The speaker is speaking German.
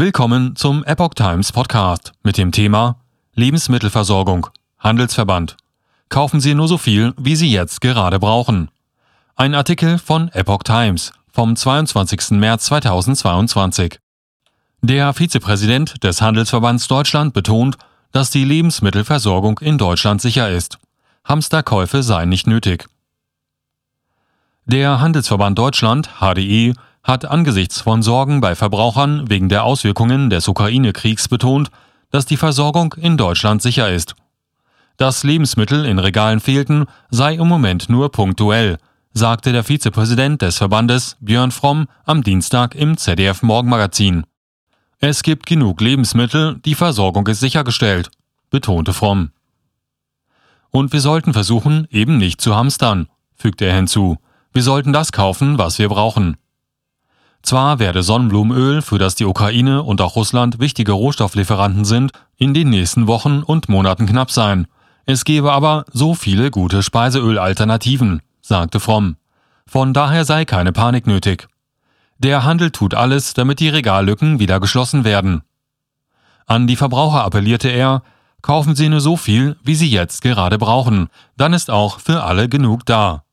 Willkommen zum Epoch Times Podcast mit dem Thema Lebensmittelversorgung, Handelsverband. Kaufen Sie nur so viel, wie Sie jetzt gerade brauchen. Ein Artikel von Epoch Times vom 22. März 2022. Der Vizepräsident des Handelsverbands Deutschland betont, dass die Lebensmittelversorgung in Deutschland sicher ist. Hamsterkäufe seien nicht nötig. Der Handelsverband Deutschland, HDE, hat angesichts von Sorgen bei Verbrauchern wegen der Auswirkungen des Ukraine-Kriegs betont, dass die Versorgung in Deutschland sicher ist. Dass Lebensmittel in Regalen fehlten, sei im Moment nur punktuell, sagte der Vizepräsident des Verbandes Björn Fromm am Dienstag im ZDF Morgenmagazin. Es gibt genug Lebensmittel, die Versorgung ist sichergestellt, betonte Fromm. Und wir sollten versuchen, eben nicht zu hamstern, fügte er hinzu. Wir sollten das kaufen, was wir brauchen. Zwar werde Sonnenblumenöl, für das die Ukraine und auch Russland wichtige Rohstofflieferanten sind, in den nächsten Wochen und Monaten knapp sein. Es gebe aber so viele gute Speiseölalternativen, sagte Fromm. Von daher sei keine Panik nötig. Der Handel tut alles, damit die Regallücken wieder geschlossen werden. An die Verbraucher appellierte er, kaufen Sie nur so viel, wie Sie jetzt gerade brauchen, dann ist auch für alle genug da.